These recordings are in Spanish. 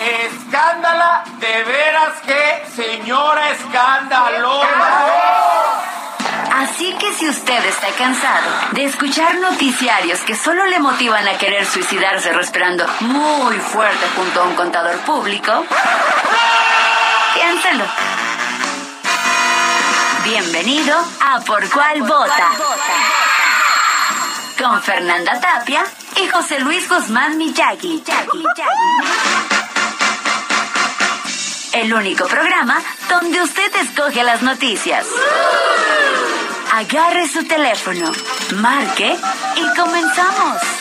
Escándala, de veras que señora escandalosa. Así que si usted está cansado de escuchar noticiarios que solo le motivan a querer suicidarse respirando muy fuerte junto a un contador público, piénselo. Bienvenido a Por Cuál Vota. Con Fernanda Tapia y José Luis Guzmán Miyagi. El único programa donde usted escoge las noticias. Agarre su teléfono, marque y comenzamos.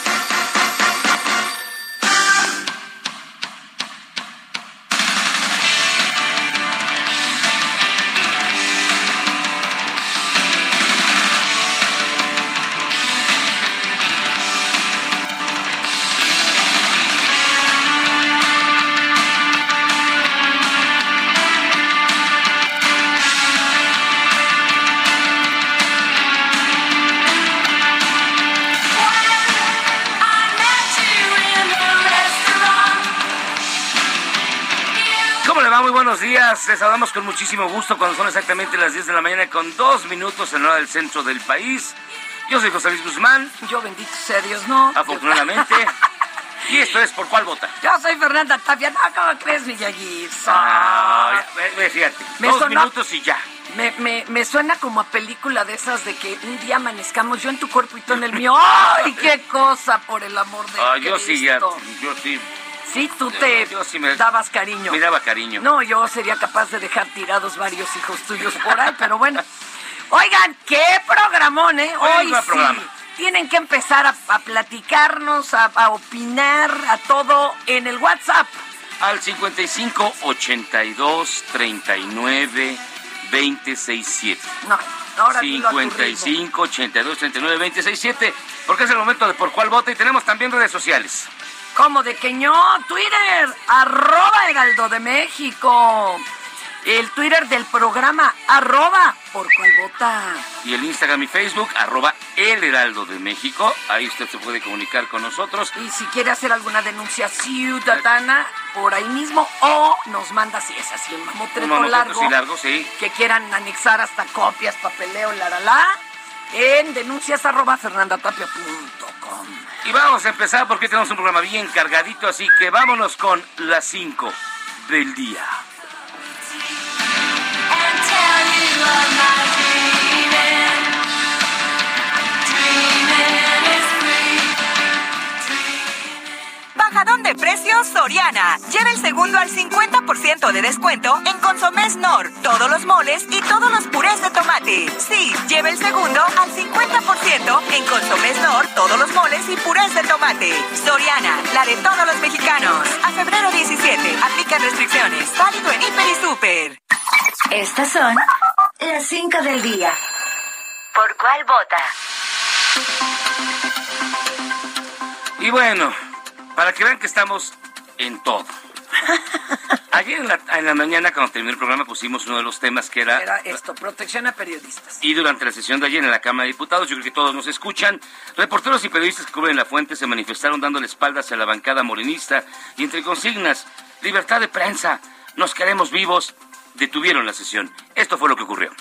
Les saludamos con muchísimo gusto cuando son exactamente las 10 de la mañana con dos minutos en hora del centro del país. Yo soy José Luis Guzmán, Yo bendito sea Dios, no. afortunadamente. y esto es Por Cuál Vota. Yo soy Fernanda Tapia. No, ¿cómo crees, Miyagi? Ah, fíjate, Me dos sonó- minutos y ya. Me, me, me suena como a película de esas de que un día amanezcamos yo en tu cuerpo y tú en el mío. ¡Ay, qué cosa, por el amor de Ah, yo sí, ya, Cristo! yo sí, Sí, tú te Yo sí me- dabas cariño. me daba cariño. No, yo sería capaz de dejar tirados varios hijos tuyos por ahí, pero bueno. Oigan, qué programón, ¿eh? Hoy sí. programa. Tienen que empezar a, a platicarnos, a, a opinar, a todo en el WhatsApp. Al 55 82 39 267. No, ahora dilo a tu ritmo. 55 82 39 267. Porque es el momento de Por Cuál Vota y tenemos también redes sociales. ¿Cómo de que no? Twitter, arroba Heraldo de México. El Twitter del programa, arroba por cual vota. y el Instagram y Facebook, arroba El Heraldo de México. Ahí usted se puede comunicar con nosotros. Y si quiere hacer alguna denuncia ciudadana, por ahí mismo, o nos manda, si es así, un mamotreto largo, así largo, sí. que quieran anexar hasta copias, papeleo, la, la, la, en denuncias arroba fernandatapia.com. Y vamos a empezar porque tenemos un programa bien cargadito, así que vámonos con las 5 del día. Bajadón de precios Soriana. Lleva el segundo al 50% de descuento en Consomés Nor, todos los moles y todos los purés de tomate. Sí, lleva el segundo al 50% en Consomés Nor, todos los moles y purés de tomate. Soriana, la de todos los mexicanos. A febrero 17, aplican restricciones. Válido en Hiper y Super. Estas son las 5 del día. ¿Por cuál vota? Y bueno, para que vean que estamos en todo. Ayer en la, en la mañana, cuando terminó el programa, pusimos uno de los temas que era... Era esto, protección a periodistas. Y durante la sesión de ayer en la Cámara de Diputados, yo creo que todos nos escuchan, reporteros y periodistas que cubren la fuente se manifestaron dándole espaldas a la bancada morenista y entre consignas, libertad de prensa, nos queremos vivos, detuvieron la sesión. Esto fue lo que ocurrió.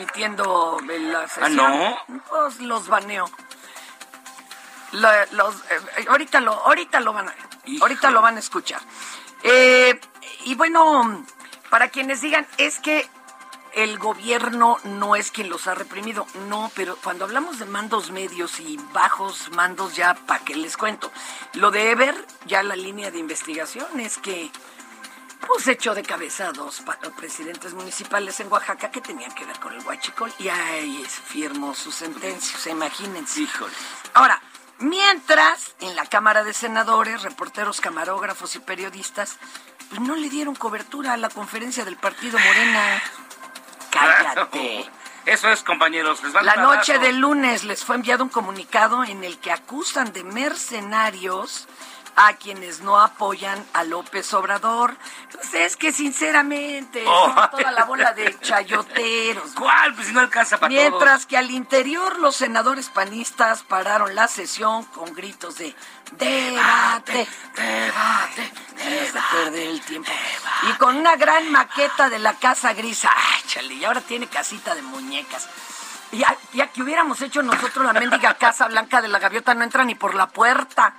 Transmitiendo la sesión. ¿Ah, no? Pues los baneo. los, eh, ahorita, lo, ahorita lo van a, ahorita lo van a escuchar. Eh, y bueno, para quienes digan, es que el gobierno no es quien los ha reprimido, no, pero cuando hablamos de mandos medios y bajos mandos ya, ¿para qué les cuento? Lo de Ever, ya la línea de investigación es que pues echó de cabeza a dos presidentes municipales en Oaxaca que tenían que ver con el huachicol y ahí firmó su sentencia, imagínense. Híjole. Ahora, mientras en la Cámara de Senadores, reporteros, camarógrafos y periodistas, pues no le dieron cobertura a la conferencia del partido Morena. Cállate. Eso es, compañeros. la noche del lunes les fue enviado un comunicado en el que acusan de mercenarios a quienes no apoyan a López Obrador. Pues es que sinceramente oh. toda la bola de chayoteros. ¿Cuál? Pues si no alcanza para Mientras que al interior los senadores panistas pararon la sesión con gritos de debate, debate, debate, perder el tiempo. Y con una gran maqueta de la casa gris. Ay, chale, y ahora tiene casita de muñecas. Ya, ya que hubiéramos hecho nosotros la mendiga casa blanca de la gaviota no entra ni por la puerta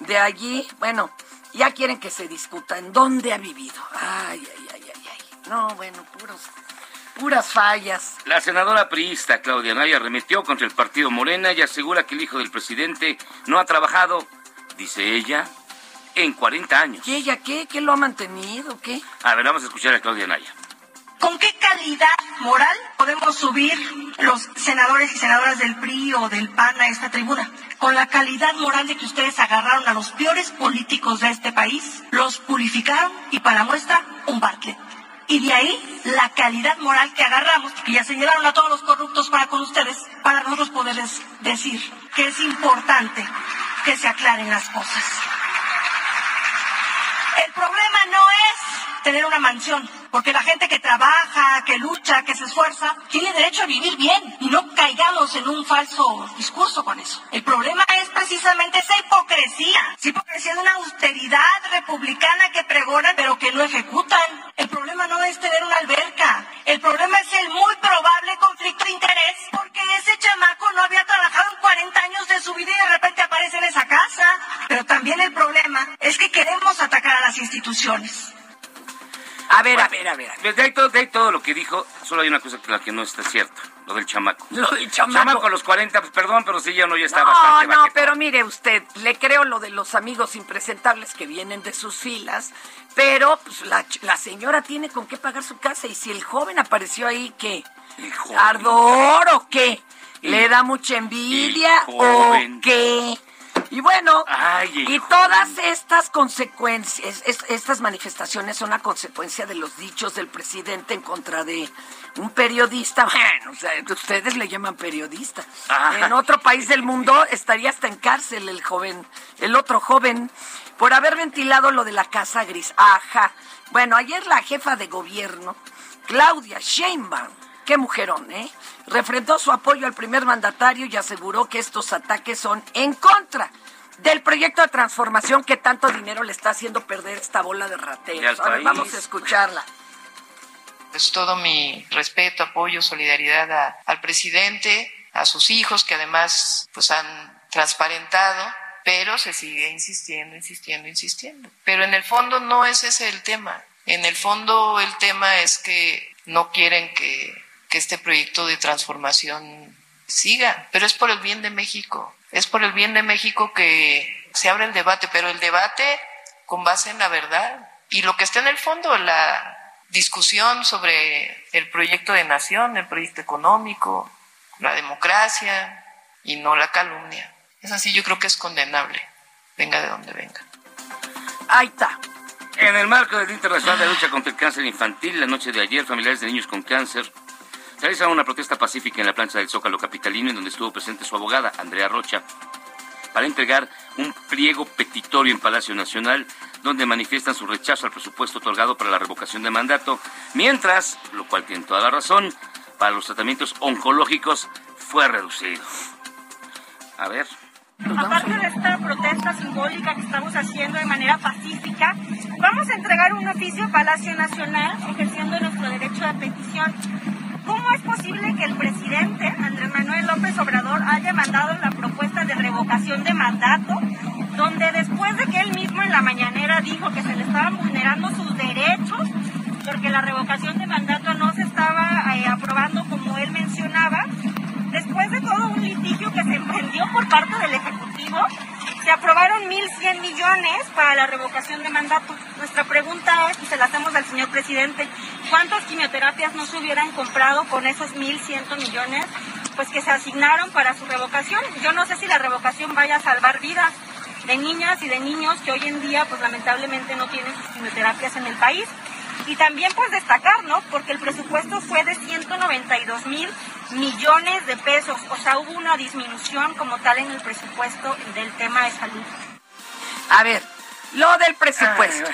de allí, bueno, ya quieren que se discuta en dónde ha vivido. Ay, ay, ay, ay, ay. No, bueno, puros, puras fallas. La senadora priista Claudia Naya remitió contra el partido Morena y asegura que el hijo del presidente no ha trabajado, dice ella, en 40 años. ¿Y ella qué? ¿Qué lo ha mantenido? ¿Qué? A ver, vamos a escuchar a Claudia Naya. ¿Con qué calidad moral podemos subir los senadores y senadoras del PRI o del PAN a esta tribuna? Con la calidad moral de que ustedes agarraron a los peores políticos de este país, los purificaron y para muestra un Bartlett. Y de ahí la calidad moral que agarramos, que ya señalaron a todos los corruptos para con ustedes, para nosotros poderles decir que es importante que se aclaren las cosas. El problema no es tener una mansión, porque la gente que trabaja, que lucha, que se esfuerza, tiene derecho a vivir bien y no caigamos en un falso discurso con eso. El problema es precisamente esa hipocresía, esa hipocresía de una austeridad republicana que pregonan pero que no ejecutan. El problema no es tener una alberca, el problema es el muy probable conflicto de interés porque ese chamaco no había trabajado en 40 años de su vida y de repente aparece en esa casa. Pero también el problema es que queremos atacar a las instituciones. A ver, a ver, a ver. De ahí, todo, de todo lo que dijo, solo hay una cosa que la que no está cierto, lo del chamaco. Lo del chamaco. Chamaco a los 40, pues perdón, pero sí ya no ya está no, bastante No, no, pero mire usted, le creo lo de los amigos impresentables que vienen de sus filas, pero pues, la, la señora tiene con qué pagar su casa y si el joven apareció ahí, ¿qué? ¿Ardor o qué? ¿Le da mucha envidia o qué? Y bueno, y todas estas consecuencias, estas manifestaciones son una consecuencia de los dichos del presidente en contra de un periodista. Bueno, o sea, ustedes le llaman periodista. En otro país del mundo estaría hasta en cárcel el joven, el otro joven, por haber ventilado lo de la casa gris. Ajá. Bueno, ayer la jefa de gobierno, Claudia Sheinbaum, qué mujerón, ¿eh? Refrendó su apoyo al primer mandatario y aseguró que estos ataques son en contra del proyecto de transformación que tanto dinero le está haciendo perder esta bola de rateros. A ver, vamos a escucharla. Es todo mi respeto, apoyo, solidaridad al presidente, a sus hijos que además pues han transparentado, pero se sigue insistiendo, insistiendo, insistiendo. Pero en el fondo no es ese el tema. En el fondo el tema es que no quieren que que este proyecto de transformación siga, pero es por el bien de México, es por el bien de México que se abre el debate, pero el debate con base en la verdad y lo que está en el fondo, la discusión sobre el proyecto de nación, el proyecto económico, la democracia y no la calumnia. Es así, yo creo que es condenable, venga de donde venga. Ahí está. En el marco del Día Internacional de Lucha contra el Cáncer Infantil, la noche de ayer, familiares de niños con cáncer realizaron una protesta pacífica en la plancha del Zócalo Capitalino, en donde estuvo presente su abogada, Andrea Rocha, para entregar un pliego petitorio en Palacio Nacional, donde manifiestan su rechazo al presupuesto otorgado para la revocación de mandato, mientras, lo cual tiene toda la razón, para los tratamientos oncológicos fue reducido. A ver. Aparte de esta protesta simbólica que estamos haciendo de manera pacífica, vamos a entregar un oficio a Palacio Nacional ejerciendo nuestro derecho de petición ¿Cómo ¿cómo es posible que el presidente Andrés Manuel López Obrador haya mandado la propuesta de revocación de mandato, donde después de que él mismo en la mañanera dijo que se le estaban vulnerando sus derechos, porque la revocación de mandato no se estaba eh, aprobando como él mencionaba, después de todo un litigio que se emprendió por parte del Ejecutivo, se aprobaron 1.100 millones para la revocación de mandato. Nuestra pregunta es, y se la hacemos al señor presidente, ¿cuántas quimioterapias no se hubieran comprado con esos 1.100 millones pues que se asignaron para su revocación? Yo no sé si la revocación vaya a salvar vidas de niñas y de niños que hoy en día pues lamentablemente no tienen sus quimioterapias en el país. Y también pues destacar, ¿no? Porque el presupuesto fue de 192 mil millones de pesos, o sea, hubo una disminución como tal en el presupuesto del tema de salud. A ver, lo del presupuesto.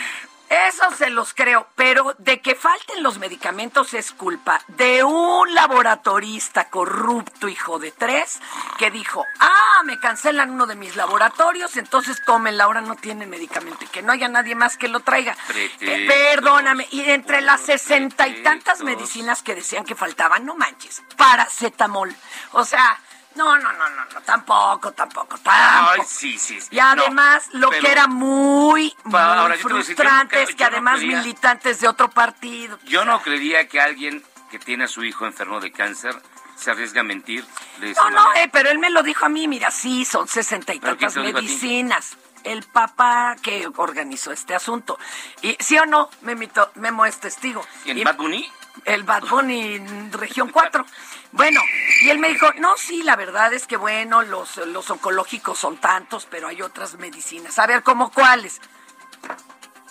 Eso se los creo, pero de que falten los medicamentos es culpa de un laboratorista corrupto, hijo de tres, que dijo, ah, me cancelan uno de mis laboratorios, entonces tómenla, ahora no tienen medicamento y que no haya nadie más que lo traiga. Eh, perdóname, y entre las sesenta y tantas medicinas que decían que faltaban, no manches, paracetamol. O sea, no, no, no, no, no, tampoco, tampoco, tampoco. Ay, sí, sí. sí. Y además, No, lo que era muy, muy ahora, frustrante es que no además creía- militantes de otro partido. Yo no creería que alguien que tiene a su hijo enfermo de cáncer se arriesga a mentir No, no, eh, pero él me lo dijo a mí, mira, sí, son sesenta y ¿Pero quién tantas medicinas. El papá que organizó este asunto. Y sí o no, Memito, Memo es testigo. ¿Y en Y- Bad Bunny? El Bad Bunny región 4. Bueno, y él me dijo, no, sí, la verdad es que bueno, los, los oncológicos son tantos, pero hay otras medicinas. A ver, ¿cómo cuáles?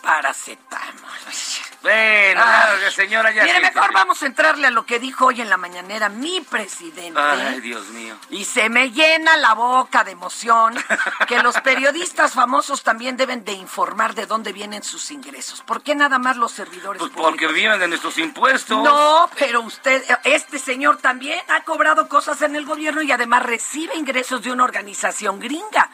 Paracetamol. Bueno, señora, ya. Mire, mejor vamos a entrarle a lo que dijo hoy en la mañanera mi presidente. Ay, Dios mío. Y se me llena la boca de emoción que los periodistas famosos también deben de informar de dónde vienen sus ingresos. ¿Por qué nada más los servidores Pues públicos? porque viven de nuestros impuestos. No, pero usted, este señor también ha cobrado cosas en el gobierno y además recibe ingresos de una organización gringa.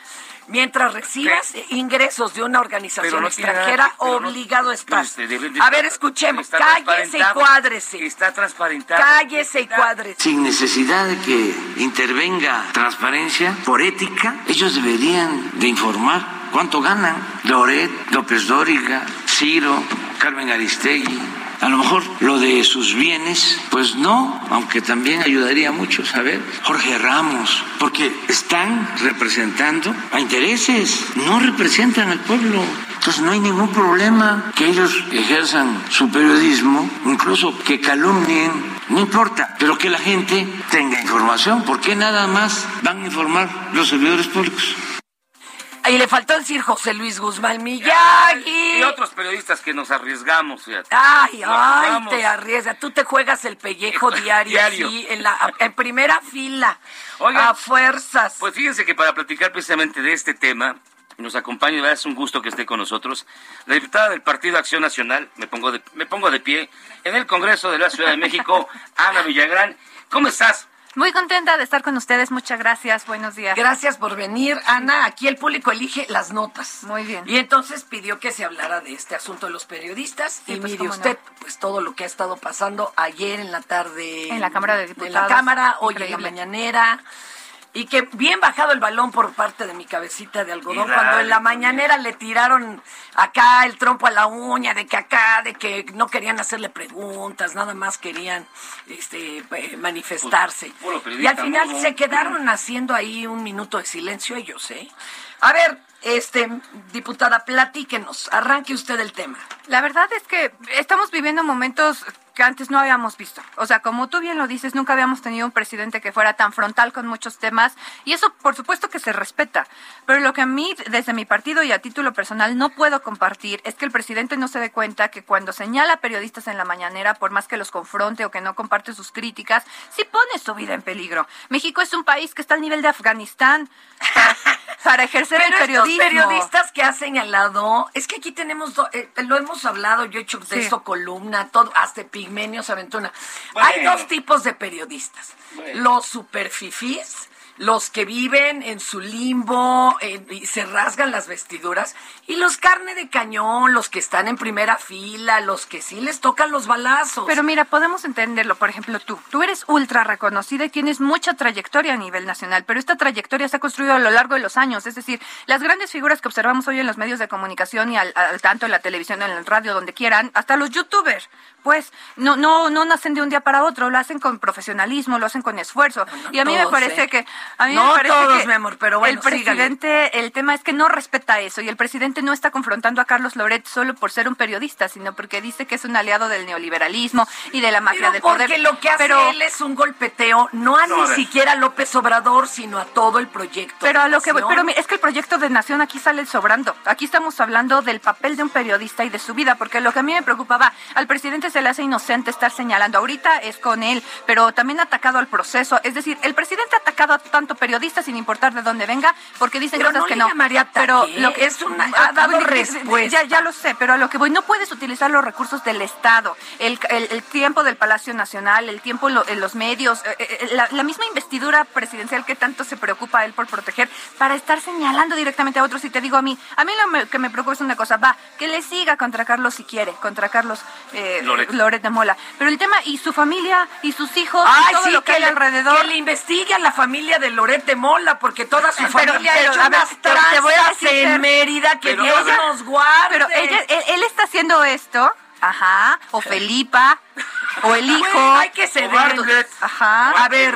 Mientras recibas ingresos de una organización no nada extranjera, no- obligado estás. De- A ver, escuchemos. Cállese y cuádrese. Está transparentado. Cállese y cuádrese. Sin necesidad de que intervenga transparencia por ética, ellos deberían de informar cuánto ganan. Loret, López Dóriga, Ciro, Carmen Aristegui. A lo mejor lo de sus bienes, pues no, aunque también ayudaría mucho saber. Jorge Ramos, porque están representando a intereses, no representan al pueblo. Entonces no hay ningún problema que ellos ejerzan su periodismo, incluso que calumnien, no importa, pero que la gente tenga información. ¿Por qué nada más van a informar los servidores públicos? Y le faltó decir José Luis Guzmán Miyagi. Y otros periodistas que nos arriesgamos, fíjate. Ay, Nos ay, te arriesga. Tú te juegas el pellejo diario, Diario. sí, en, la, en primera fila, Oigan, a fuerzas. Pues fíjense que para platicar precisamente de este tema, nos acompaña, verdad es un gusto que esté con nosotros, la diputada del Partido Acción Nacional, me pongo de, me pongo de pie, en el Congreso de la Ciudad de México, Ana Villagrán. ¿Cómo estás? Muy contenta de estar con ustedes, muchas gracias, buenos días. Gracias por venir, Ana. Aquí el público elige las notas. Muy bien. Y entonces pidió que se hablara de este asunto de los periodistas. Sí, y pues, mire cómo no. usted, pues todo lo que ha estado pasando ayer en la tarde. En la Cámara de En la Diputados. Cámara, hoy en la mañanera. Y que bien bajado el balón por parte de mi cabecita de algodón, Y cuando en la mañanera le tiraron acá el trompo a la uña, de que acá, de que no querían hacerle preguntas, nada más querían este eh, manifestarse. Y al final se quedaron haciendo ahí un minuto de silencio ellos, ¿eh? A ver, este, diputada, platíquenos, arranque usted el tema. La verdad es que estamos viviendo momentos antes no habíamos visto. O sea, como tú bien lo dices, nunca habíamos tenido un presidente que fuera tan frontal con muchos temas y eso por supuesto que se respeta. Pero lo que a mí, desde mi partido y a título personal, no puedo compartir es que el presidente no se dé cuenta que cuando señala a periodistas en la mañanera, por más que los confronte o que no comparte sus críticas, sí pone su vida en peligro. México es un país que está al nivel de Afganistán para, ejercer el Pero periodismo. estos periodistas que ha señalado, es que aquí tenemos, do- eh, lo hemos hablado, yo he hecho de Sí. eso columna, todo, hasta Pigmenio se aventó una. Bueno. Hay dos tipos de periodistas, Bueno. los superfifís los que viven en su limbo en- y se rasgan las vestiduras, y los carne de cañón, los que están en primera fila, los que sí les tocan los balazos. Pero mira, podemos entenderlo. Por ejemplo, tú. Tú eres ultra reconocida y tienes mucha trayectoria a nivel nacional, pero esta trayectoria se ha construido a lo largo de los años. Es decir, las grandes figuras que observamos hoy en los medios de comunicación y al, al tanto en la televisión, en la radio, donde quieran, hasta los youtubers, pues no, no, no nacen de un día para otro, lo hacen con profesionalismo, lo hacen con esfuerzo. y a mí me parece ¿eh? que, a mí No me parece todos, que mi amor, pero bueno, el presidente, el tema es que no respeta eso y el presidente no está confrontando a Carlos Loret solo por ser un periodista, sino porque dice que es un aliado del neoliberalismo y de la mafia Pero del porque poder. lo que hace pero, él es un golpeteo, no a No, ni a siquiera a López Obrador, sino a todo el proyecto. pero de a lo que voy, pero es que el proyecto de nación aquí sale sobrando. Aquí estamos hablando del papel de un periodista y de su vida, porque lo que a mí me preocupaba, al presidente se le hace inocente estar señalando. Ahorita es con él, pero también ha atacado al proceso. Es decir, el presidente ha atacado a tanto periodista sin importar de dónde venga, porque dicen Pero cosas no que no. llamaría ataque, pero ¿eh? que Es una- ha dado respuesta. Ya, ya lo sé, pero a lo que voy, no puedes utilizar los recursos del Estado, el, el- el tiempo del Palacio Nacional, el tiempo en, lo- en los medios, eh, eh, la, la misma investidura presidencial que tanto se preocupa él por proteger, para estar señalando directamente a otros. Y te digo a mí, a mí lo me- que me preocupa es una cosa, va, que le siga contra Carlos si quiere, contra Carlos eh, Loret. Loret. de Mola. Pero el tema, y su familia, y sus hijos, y todo sí, lo que, hay le, alrededor. que le investigue a la familia de Loret de Mola, porque toda su Pero- familia pero, ha hecho a ver, unas te- voy a en Fer, Mérida, que pero, Dios ver, nos guarde. Pero ella, él, él está haciendo esto, ajá, o Felipa, o el hijo. Bueno, hay que ceder. Ajá. A ver,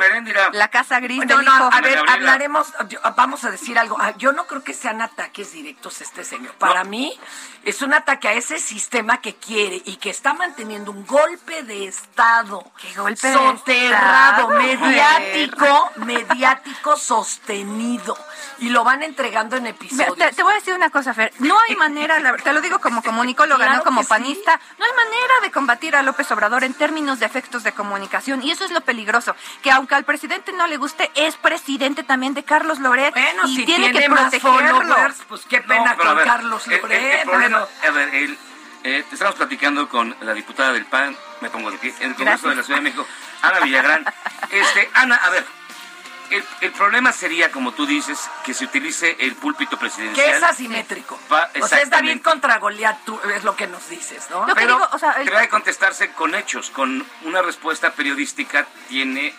La casa gris No, del no, hijo. a ver, hablaremos, vamos a decir algo. Ah, Yo no creo que sean ataques directos a este señor. Para mí es un ataque a ese sistema que quiere y que está manteniendo un golpe de Estado. ¿Qué golpe de soterrado, Estado? mediático, mediático sostenido. Y lo van entregando en episodios. Te, te voy a decir una cosa, Fer. No hay manera, te lo digo como comunicóloga, Claro no como sí. panista, no hay manera de combatir a López Obrador en términos de efectos de comunicación. Y eso es lo peligroso. Que aunque al presidente no le guste, es presidente también de Carlos Loret. Bueno, y si tiene, tiene que protegerlo. pues qué pena No, con ver, Carlos el- el- Loret. el problema- pero- a ver, el- eh, estamos platicando con la diputada del PAN, me pongo de pie, en el Congreso Gracias. de la Ciudad de México, Ana Villagrán. Este, Ana, a ver, el, el problema sería, como tú dices, que se utilice el púlpito presidencial. Que es asimétrico. Pa- o sea, es David contra Goliat, tú- es lo que nos dices, ¿no? Lo que Pero digo, o sea, el- debe de contestarse con hechos, con una respuesta periodística, tiene...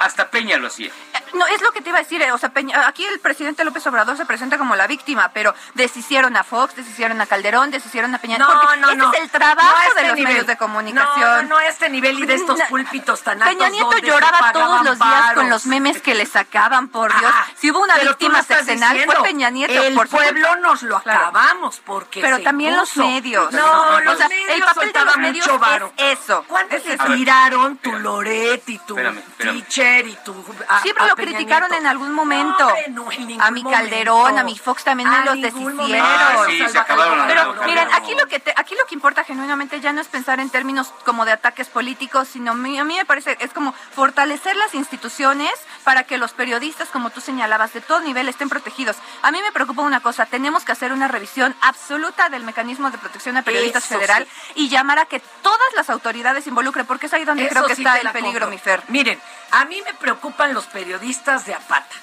Hasta Peña lo hacía. No, es lo que te iba a decir, eh, o sea, Peña- aquí el presidente López Obrador se presenta como la víctima, pero deshicieron a Fox, deshicieron a Calderón, deshicieron a Peña No, porque no, ese no. es el trabajo No este de los nivel. medios de comunicación. No, no, no a este nivel y de estos No, púlpitos tan altos. Peña Nieto lloraba todos los días con los memes que le sacaban, por Dios. Ah, si hubo una víctima sexenal, fue. Peña Nieto. El por pueblo culpa. nos lo acabamos porque Pero se también los impuso. medios. No, O los sea, medios el papel de los medios mucho varo. es eso. ¿Cuántos Es tiraron tu Loret y tu Espérame, espérame. teacher y tu Siempre lo criticaron Nieto? en algún momento. No, hombre, no, en ningún a mi Calderón, momento. a mi Fox también me los deshicieron. momento. Ah, sí, se acabaron a Pero los miren, aquí lo que te- aquí lo que importa genuinamente ya no es pensar en términos como de ataques políticos, sino a mí, a mí me parece es como fortalecer las instituciones para que los periodistas, como tú señalabas, de todo nivel estén protegidos. A mí me preocupa una cosa, tenemos que hacer una revisión absoluta del mecanismo de protección a periodistas Eso federal sí. y llamar a que todas las autoridades se involucren, porque es ahí donde Eso creo que sí está el peligro, compro. mi Fer. Miren, a mí me preocupan los periodistas de Apata.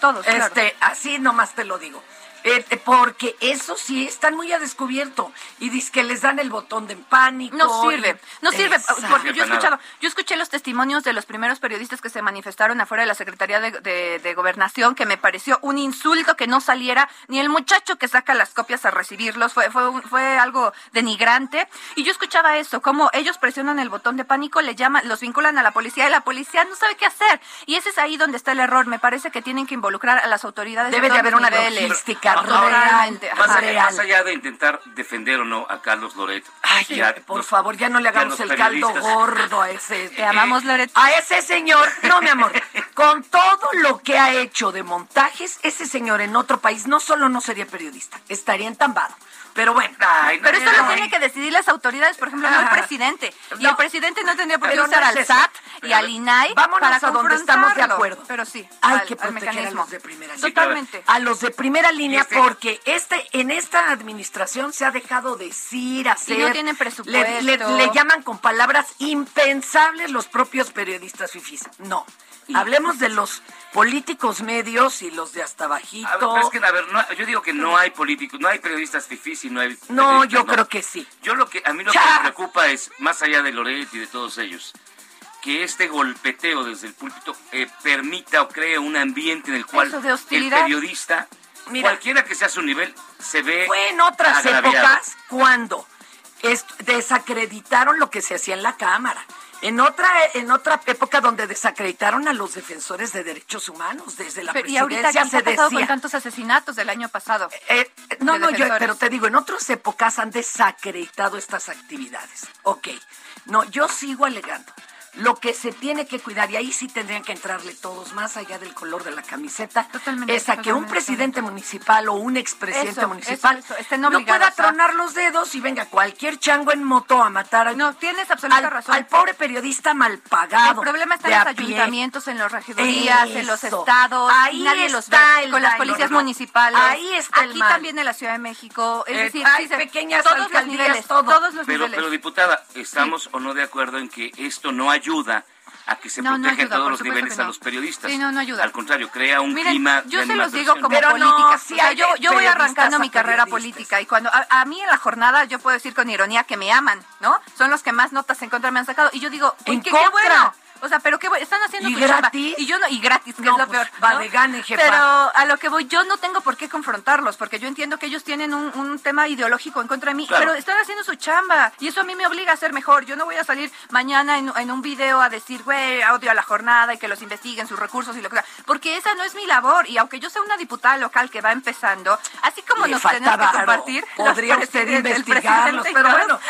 Todos, claro. Este, así nomás te lo digo. Eh, eh, porque eso sí están muy a descubierto y dice que les dan el botón de pánico. No sirve, no sirve, Exacto. porque yo he escuchado, yo escuché los testimonios de los primeros periodistas que se manifestaron afuera de la Secretaría de, de- de Gobernación, que me pareció un insulto que no saliera ni el muchacho que saca las copias a recibirlos, fue, fue, un- fue algo denigrante. Y yo escuchaba eso, como ellos presionan el botón de pánico, le llaman, los vinculan a la policía y la policía no sabe qué hacer. Y ese es ahí donde está el error. Me parece que tienen que involucrar a las autoridades. Debe de haber una niveles. logística Más, allá- más allá de intentar defender o no a Carlos Loret. Ay, ya por los- favor, ya no le hagamos el caldo gordo a ese. Te amamos, Loret. A ese señor, no, mi amor, con todo lo que ha hecho de montajes, ese señor en otro país no solo no sería periodista, estaría entambado. Pero bueno. Ay, Pero eso no, lo tiene que decidir las autoridades, por ejemplo, no el presidente. Y No. el presidente no tendría por qué usar no es al eso. SAT y al INAI Vámonos para a donde estamos de acuerdo. Pero sí, Hay al- que proteger a los de primera línea. Totalmente. A los de primera línea, este- porque este, en esta administración se ha dejado decir, hacer. no tienen presupuesto. Le, le- le llaman con palabras impensables los propios periodistas fifís. No. Hablemos hablemos de los políticos medios y los de hasta A ver, bajito. pero es que, a ver, no- yo digo que no hay políticos, no hay periodistas fifís no yo creo que sí. Yo lo que, a mí lo que me preocupa es, más allá de Loret y de todos ellos, que este golpeteo desde el púlpito eh, permita o cree un ambiente en el cual el periodista, Mira. cualquiera que sea su nivel, se ve Fue en otras agraviado. épocas cuando desacreditaron lo que se hacía en la Cámara. En otra, en otra época donde desacreditaron a los defensores de derechos humanos, desde la Pero- y ahorita presidencia ¿qué se ha pasado con decía. tantos asesinatos del año pasado. Eh, no, de no, yo, pero te digo, en otras épocas han desacreditado estas actividades. Ok, no, yo sigo alegando. Lo que se tiene que cuidar, y ahí sí tendrían que entrarle todos, más allá del color de la camiseta, Totalmente, es a que un presidente municipal o un expresidente Eso, municipal eso, eso, estén no pueda a- tronar los dedos y venga cualquier chango en moto a matar al, No, tienes absoluta al, razón. al pobre periodista mal pagado. El problema está en los pie. ayuntamientos, en las regidurías, en los estados, Ahí nadie los ve, el con las policías no, municipales. Ahí está el Aquí mal. también en la Ciudad de México, es Eh, decir, hay sí pequeñas todos los niveles, todo. todos los Pero, niveles. pero diputada, ¿estamos o no de acuerdo en que esto no ayuda a que se No, no proteja en ayuda, todos los niveles a los periodistas? Sí, no, no ayuda. Al contrario, crea un Miren, clima yo de se los digo como Pero no, política. O sea, yo, yo voy arrancando mi carrera política y cuando a, a mí en la jornada yo puedo decir con ironía que me aman, ¿no? Son los que más notas en contra me han sacado y yo digo, En qué, bueno. O sea, pero qué bueno, están haciendo ¿Y chamba. gratis? Y yo no, y gratis, que No, es lo pues, peor. va ¿no? de gane, jefa. Pero a lo que voy, yo no tengo por qué confrontarlos, porque yo entiendo que ellos tienen un, un tema ideológico en contra de mí, Claro. pero están haciendo su chamba. Y eso a mí me obliga a ser mejor. Yo no voy a salir mañana en, en un video a decir, güey, odio a la jornada y que los investiguen sus recursos y lo que sea. Porque esa no es mi labor. Y aunque yo sea una diputada local que va empezando, así como Le nos tenemos que compartir. Podría usted investigarlos, pero bueno.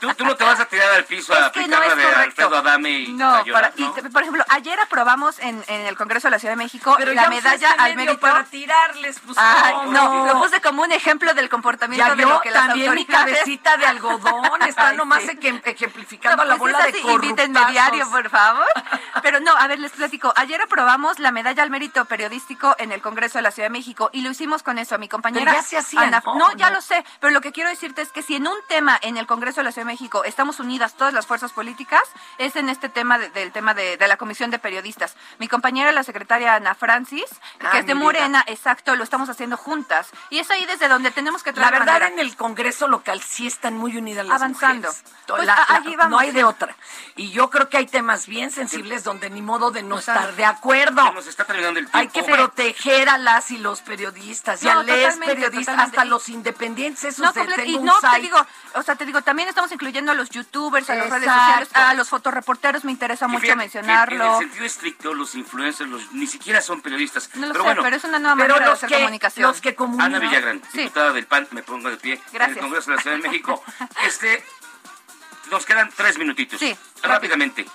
¿Tú, tú no te vas a tirar al piso a no aplicar la es de correcto. Alfredo Adame y No, a para- y por ejemplo, ayer aprobamos en, en el Congreso de la Ciudad de México Pero la medalla al mérito. para tirarles, pues, Ay, no. no, lo puse como un ejemplo del comportamiento Ya de lo que las también mi autoridades... cabecita de algodón, está Ay, nomás sí. ejem- ejemplificando No, la pues bola de invítenme diario, por favor. Pero no, a ver, les platico. Ayer aprobamos la medalla al mérito periodístico en el Congreso de la Ciudad de México y lo hicimos con eso. Mi compañera. Pero ya se hacía, Ana- ¿no? No, ya lo sé. Pero lo que quiero decirte es que si en un tema en el Congreso de la Ciudad de México estamos unidas todas las fuerzas políticas, es en este tema de- del tema de, de la Comisión de Periodistas. Mi compañera, la secretaria Ana Francis, Ah, que es de vida. Morena, exacto, lo estamos haciendo juntas. Y es ahí desde donde tenemos que La traer verdad, en el Congreso local sí están muy unidas las Avanzando. mujeres. Pues, La- la- vamos. no hay de otra. Y yo creo que hay temas bien sensibles donde ni modo de no Exacto. estar de acuerdo. Nos está terminando el tiempo. Hay que proteger a las y los periodistas, y No, a les periodistas, totalmente. hasta los independientes, esos No, de y tengo un no te digo, o sea, te digo, también estamos incluyendo a los youtubers, a las redes Exacto. sociales, a los fotoreporteros, me interesa mucho fíjate mencionarlo. En el sentido estricto, los influencers los, ni siquiera son periodistas. No lo pero sé, bueno, pero es una nueva manera de los hacer que, comunicación. los que comunican. Ana Villagrán, Sí. diputada del PAN, me pongo de pie en el Congreso de la Ciudad de México. Este, nos quedan tres minutitos. Sí, Rápidamente.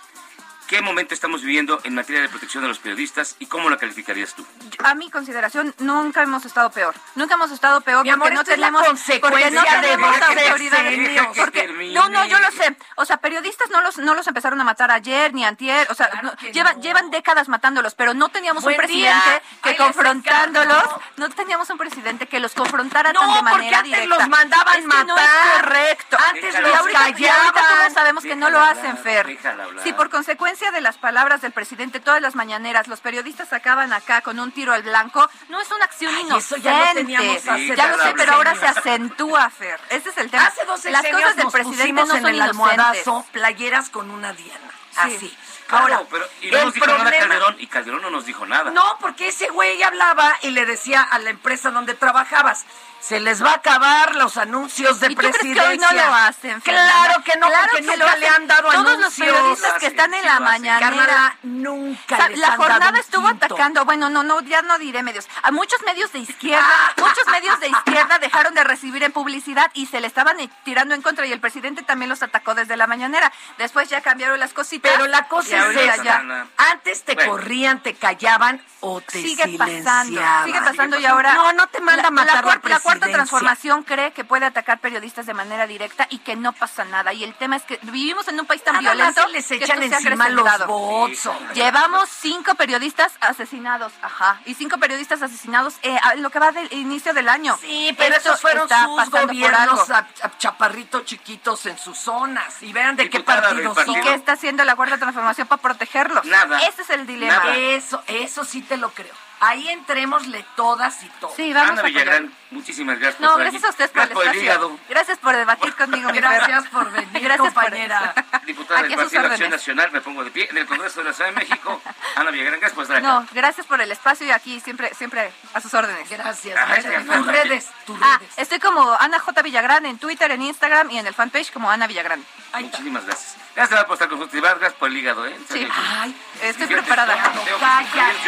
¿Qué momento estamos viviendo en materia de protección de los periodistas y cómo la calificarías tú? A mi consideración, nunca hemos estado peor. Nunca hemos estado peor Mi porque amor, no esto es la tenemos consecuencia porque no de tenemos sexenios. Porque- no, no, yo lo sé. O sea, periodistas no los no los empezaron a matar ayer ni antier, o sea, Claro no- que llevan no. llevan décadas matándolos, pero no teníamos Buen un presidente día. que confrontándolos, no teníamos un presidente que los confrontara No, tan de porque manera antes directa. los mandaban Es que no es matar. correcto. Antes Déjala y los ahorita, y ahorita callaban. todos sabemos que no lo hacen, hablar, Fer. Si por consecuencia de las palabras del presidente todas las mañaneras los periodistas acaban acá con un tiro al blanco, no es una acción Ay, inocente. eso ya lo teníamos hace ya lo dos sé, pero ahora se acentúa, Fer. Ese es el tema. Hace dos Las cosas del presidente no en son el inocentes. almohadazo playeras con una diana. Así. Claro, Ahora, pero y no el nos dijo nada problema- Calderón y Calderón no nos dijo nada. No, porque ese güey hablaba y le decía a la empresa donde trabajabas, se les va a acabar los anuncios de ¿Y tú crees que presidencia. hoy no lo hacen? Claro que no, Claro porque que nunca lo le han dado Todos anuncios. los periodistas que están en sí la mañanera. Nunca Sa- les la han dado jornada un estuvo quinto. atacando, bueno, no, no, ya no diré medios. A muchos medios de izquierda, muchos medios de izquierda dejaron de recibir en publicidad y se le estaban eh, tirando en contra y el presidente también los atacó desde la mañanera. Después ya cambiaron las cositas. Pero la cosa es ahorita esa. ya- Antes te Bueno. corrían, te callaban o te Sigue pasando, sigue pasando y ahora No, no te manda a matar la, cuar- la cuarta transformación cree que puede atacar periodistas de manera directa y que no pasa nada. Y el tema es que vivimos en un país tan Nada violento se les que echan esto se ha encima los acrecentado. bots. Sí. Llevamos cinco periodistas asesinados, ajá, y cinco periodistas asesinados eh, a- lo que va del inicio del año. Sí, pero Esto esos fueron sus gobiernos algo. a, a chaparritos chiquitos en sus zonas. Y vean de qué Diputada partido del son. ¿Y qué está haciendo la cuarta transformación para protegerlos. Nada. Ese es el dilema. Eso, eso sí te lo creo. Ahí entrémosle todas y todas. Sí, vamos Ana a. Villagrán, muchísimas gracias. No, por gracias a ustedes por Gracias por el espacio. hígado. Gracias por debatir conmigo, mi Gracias por venir, Gracias por- compañera. Diputada Aquí del Partido Acción órdenes. Nacional, me pongo de pie. En el Congreso de la Ciudad de México, Ana Villagrán, gracias por estar acá. No, gracias por el espacio y aquí siempre, siempre a sus órdenes. Gracias. Ay, Tus redes, tus Ah, redes. estoy como Ana J. Villagrán en Twitter, en Instagram y en el fanpage como Ana Villagrán. Muchísimas gracias. Gracias por estar con nosotros. Gracias por el hígado, ¿eh? Sí. Ay, Estoy preparada. Yo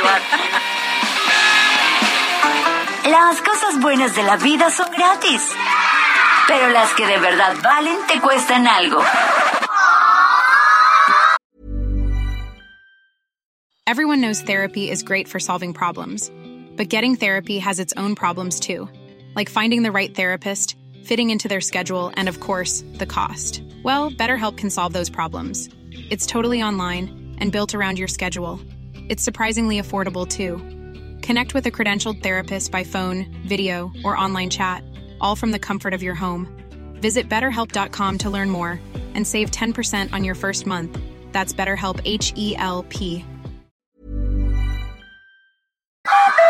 aquí. Las cosas buenas de la vida son gratis. Pero las que de verdad valen te cuestan algo. Everyone knows therapy is great for solving problems, but getting therapy has its own problems too, like finding the right therapist, fitting into their schedule, and of course, the cost. Well, BetterHelp can solve those problems. It's totally online and built around your schedule. It's surprisingly affordable too. Connect with a credentialed therapist by phone, video, or online chat, all from the comfort of your home. Visit betterhelp.com to learn more and save 10% on your first month. That's BetterHelp H E L P.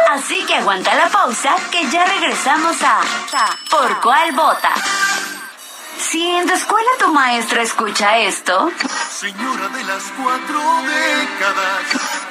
Así que aguanta la pausa que ya regresamos a ¿Por cuál vota? Si en tu escuela tu maestra escucha esto, Señora de las cuatro décadas.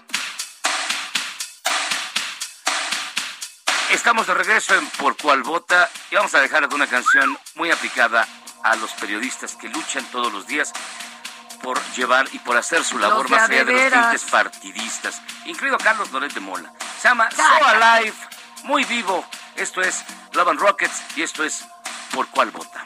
Estamos de regreso en Por Cual Vota y vamos a dejar con una canción muy aplicada a los periodistas que luchan todos los días por llevar y por hacer su labor más allá de los tintes partidistas, incluido Carlos Loret de Mola. Se llama So Alive, muy vivo. Esto es Love and Rockets y esto es Por Cual Vota.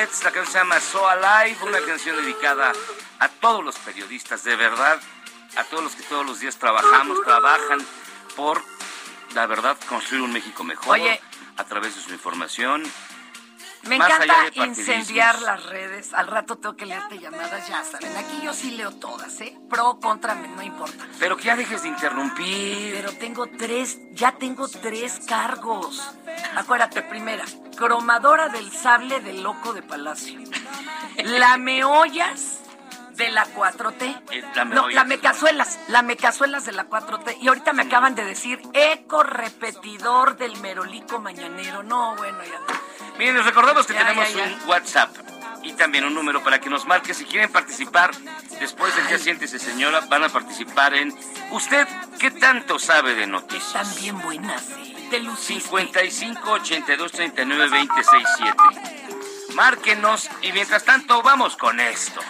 La canción se llama So Alive, una canción dedicada a todos los periodistas, de verdad, a todos los que todos los días trabajamos, trabajan por, la verdad, construir un México mejor Oye. a través de su información. Me Más encanta allá de partidismos. incendiar las redes. Al rato tengo que leerte llamadas, ya saben. Aquí yo sí leo todas, ¿eh? Pro, contra, no importa. Pero que ya dejes de interrumpir. Pero tengo tres, ya tengo tres cargos. Acuérdate, primera, cromadora del sable del loco de Palacio. La meollas de la 4T. Eh, la no, la mecazuelas, la mecazuelas de la 4T. Y ahorita me acaban de decir eco repetidor del merolico mañanero. No, bueno, ya. Miren, les recordamos que Ya, tenemos ya, ya. un WhatsApp y también un número para que nos marque. Si quieren participar después del día Siéntese Señora, van a participar en ¿Usted qué tanto sabe de noticias? Están bien buenas, ¿eh? Te luciste. 55 82 39 26 7. Márquenos y mientras tanto vamos con esto.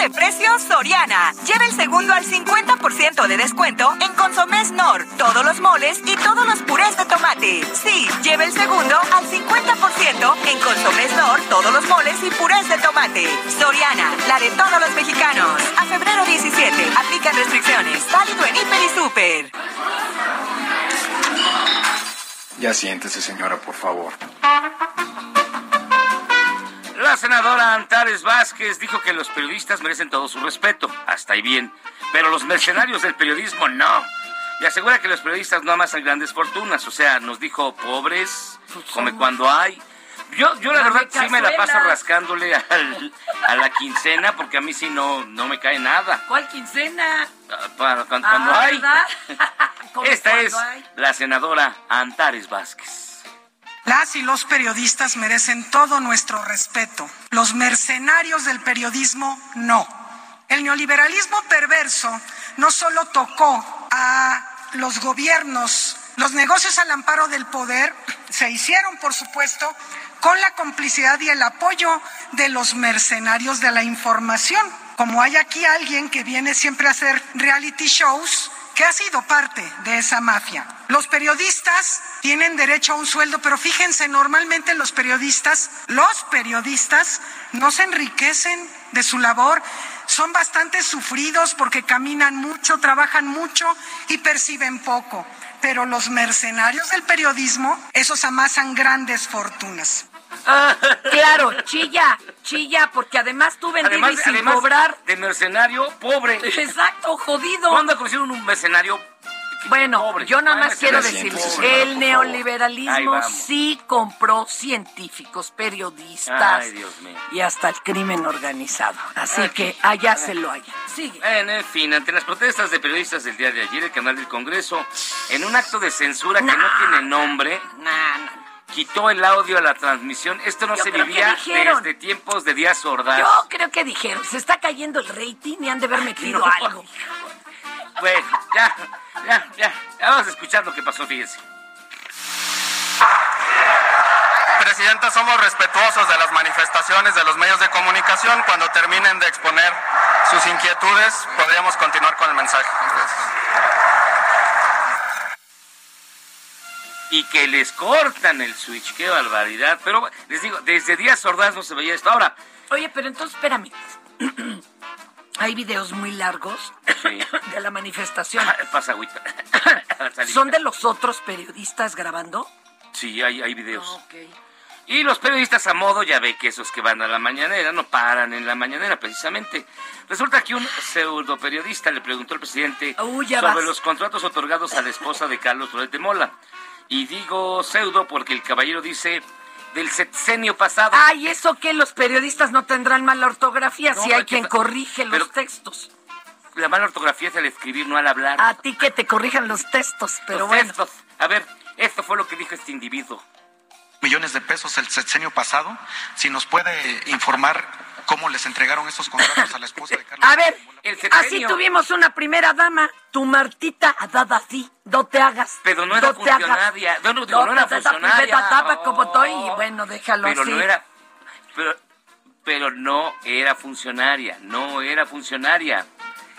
De precios Soriana. Lleva el segundo al 50% de descuento en Consomés Nor, todos los moles y todos los purés de tomate. Sí, lleva el segundo al 50% en Consomés Nor, todos los moles y purés de tomate. Soriana, la de todos los mexicanos. A febrero 17, aplican restricciones. Válido en Hiper y Super. Ya siéntese, señora, por favor. La senadora Antares Vázquez dijo que los periodistas merecen todo su respeto. Hasta ahí bien. Pero los mercenarios del periodismo no. Y asegura que los periodistas no amasan grandes fortunas. O sea, nos dijo pobres, come cuando hay. Yo, yo la verdad sí me la paso rascándole al- a la quincena porque a mí sí no, no me cae nada. ¿Cuál quincena? Ah, Para, cuando, cuando Ah, hay. ¿verdad? ¿Cómo Esta cuando es hay? la senadora Antares Vázquez. Las y los periodistas merecen todo nuestro respeto. Los mercenarios del periodismo no. El neoliberalismo perverso no solo tocó a los gobiernos, los negocios al amparo del poder se hicieron, por supuesto, con la complicidad y el apoyo de los mercenarios de la información. Como hay aquí alguien que viene siempre a hacer reality shows, que ha sido parte de esa mafia. Los periodistas tienen derecho a un sueldo, pero fíjense, normalmente los periodistas, los periodistas no se enriquecen de su labor, son bastante sufridos porque caminan mucho, trabajan mucho y perciben poco. Pero los mercenarios del periodismo, esos amasan grandes fortunas. Claro, chilla, chilla, porque además tú y sin además cobrar. de mercenario pobre. Exacto, jodido. ¿Cuándo conocieron un mercenario Bueno, yo nada más quiero decir, el neoliberalismo sí compró científicos, periodistas Ay, Dios mío. y hasta el crimen organizado. Así Ay, que allá se lo haya. Sigue. En, en fin, ante las protestas de periodistas del día de ayer, el canal del Congreso, en un acto de censura que no tiene nombre, quitó el audio a la transmisión. Esto no Yo se vivía dijeron. desde tiempos de Díaz Ordaz. Yo creo que dijeron, se está cayendo el rating y han de haber metido no. algo. Bueno, ya, ya, ya, ya vamos a escuchar lo que pasó, fíjense. Presidenta, somos respetuosos de las manifestaciones de los medios de comunicación. Cuando terminen de exponer sus inquietudes, podríamos continuar con el mensaje. Y que les cortan el switch, qué barbaridad. Pero les digo, desde Díaz Ordaz no se veía esto. Ahora, Oye, pero entonces espérame. Hay videos muy largos de la manifestación. pasa agüita. ¿Son de los otros periodistas grabando? Sí, hay, hay videos. Y los periodistas a modo, ya ve que esos que van a la mañanera no paran en la mañanera precisamente. Resulta que un pseudo periodista le preguntó al presidente sobre vas. los contratos otorgados a la esposa de Carlos Flores de Mola. Y digo pseudo porque el caballero dice del sexenio pasado. Ay, eso que los periodistas no tendrán mala ortografía No, si hay quien corrige los textos. La mala ortografía es al escribir, no al hablar. A ti que te corrijan los textos, pero Los bueno. textos. A ver, esto fue lo que dijo este individuo. millones de pesos el sexenio pasado. Si nos puede informar cómo les entregaron esos contratos a la esposa de Carlos. A ver, El así tuvimos una primera dama, tu Martita, dada así, no te hagas. Pero no era funcionaria. No, no, digo, no era funcionaria. te tapa como estoy y bueno, déjalo Pero así. no era. Pero, pero no era funcionaria. No era funcionaria.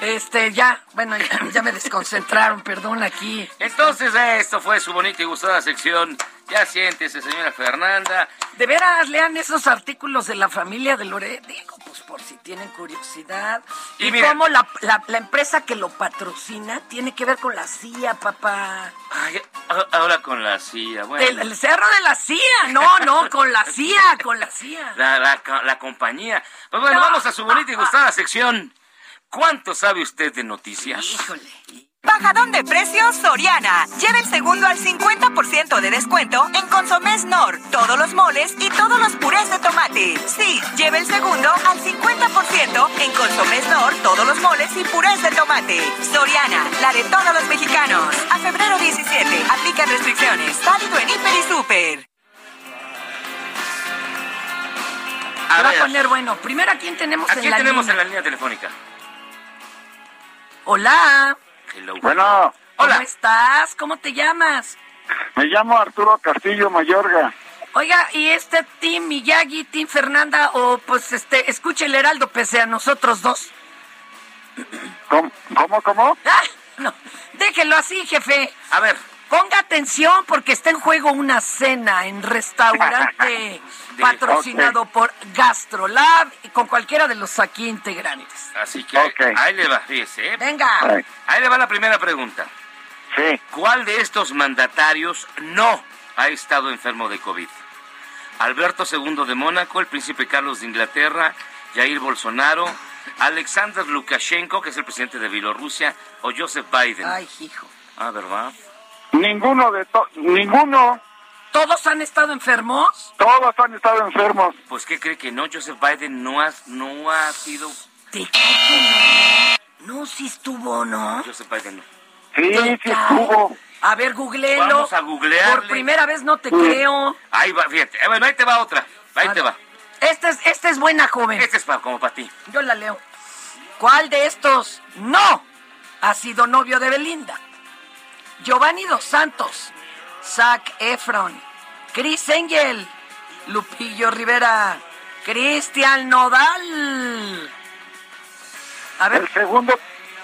Este, ya, bueno, ya, ya me desconcentraron, perdón, aquí. Entonces, esto fue su bonita y gustada sección. Ya siéntese, señora Fernanda. De veras, lean esos artículos de la familia de Loret. Digo, pues por si tienen curiosidad. Y Y, mira- cómo la, la- la empresa que lo patrocina tiene que ver con la CIA, papá. Ay, ahora con la CIA. Bueno, El, el cerro de la CIA, no, no, con la CIA, con la CIA. la, la, compañía. Pues bueno, No. vamos a su bonita y gustada sección. ¿Cuánto sabe usted de noticias? Híjole. Bajadón de precios Soriana. Lleva el segundo al 50% de descuento en Consomés Nor, todos los moles y todos los purés de tomate. Sí, lleva el segundo al 50% en Consomés Nor, todos los moles y purés de tomate. Soriana, la de todos los mexicanos. A febrero 17, aplican restricciones. Válido en Hiper y Super. A Se va a poner bueno. Primero, ¿a quién tenemos ¿a en quién la tenemos línea? en la línea telefónica? Hola. Hello. Bueno, ¿Cómo estás? ¿Cómo te llamas? me llamo Arturo Castillo Mayorga. Oiga, ¿y este Team Miyagi, Team Fernanda o pues este, escuche el Heraldo pese a nosotros dos? ¿Cómo, cómo? cómo? Ah, no, déjelo así, jefe. A ver. Ponga atención porque está en juego una cena en restaurante patrocinado por Gastrolab y con cualquiera de los aquí integrantes. Así que ahí- ahí le va, fíjese. ¿eh? Venga. Ahí le va la primera pregunta. Sí. ¿Cuál de estos mandatarios no ha estado enfermo de COVID? Alberto II de Mónaco, el príncipe Carlos de Inglaterra, Jair Bolsonaro, Alexander Lukashenko, que es el presidente de Bielorrusia, o Joseph Biden. Ay, hijo. Ah, ¿verdad? Ninguno de to- ninguno, ¿Todos han estado enfermos? todos han estado enfermos. Pues, ¿qué cree que no? Joseph Biden no ha, no ha sido... ¿Te que no? No, sí estuvo, ¿no? Joseph Biden no. Sí, ¿Te sí estuvo. A ver, googleelo. Vamos a googlearle. Por primera vez no te creo. Ahí va, fíjate. Eh, Bueno, ahí te va otra. Ahí te va. Esta es, esta es buena, joven. Este es pa- como para ti. Yo la leo. ¿Cuál de estos no ha sido novio de Belinda? Giovanni Dos Santos, Zac Efron, Chris Engel, Lupillo Rivera, Cristian Nodal. A ver. El segundo,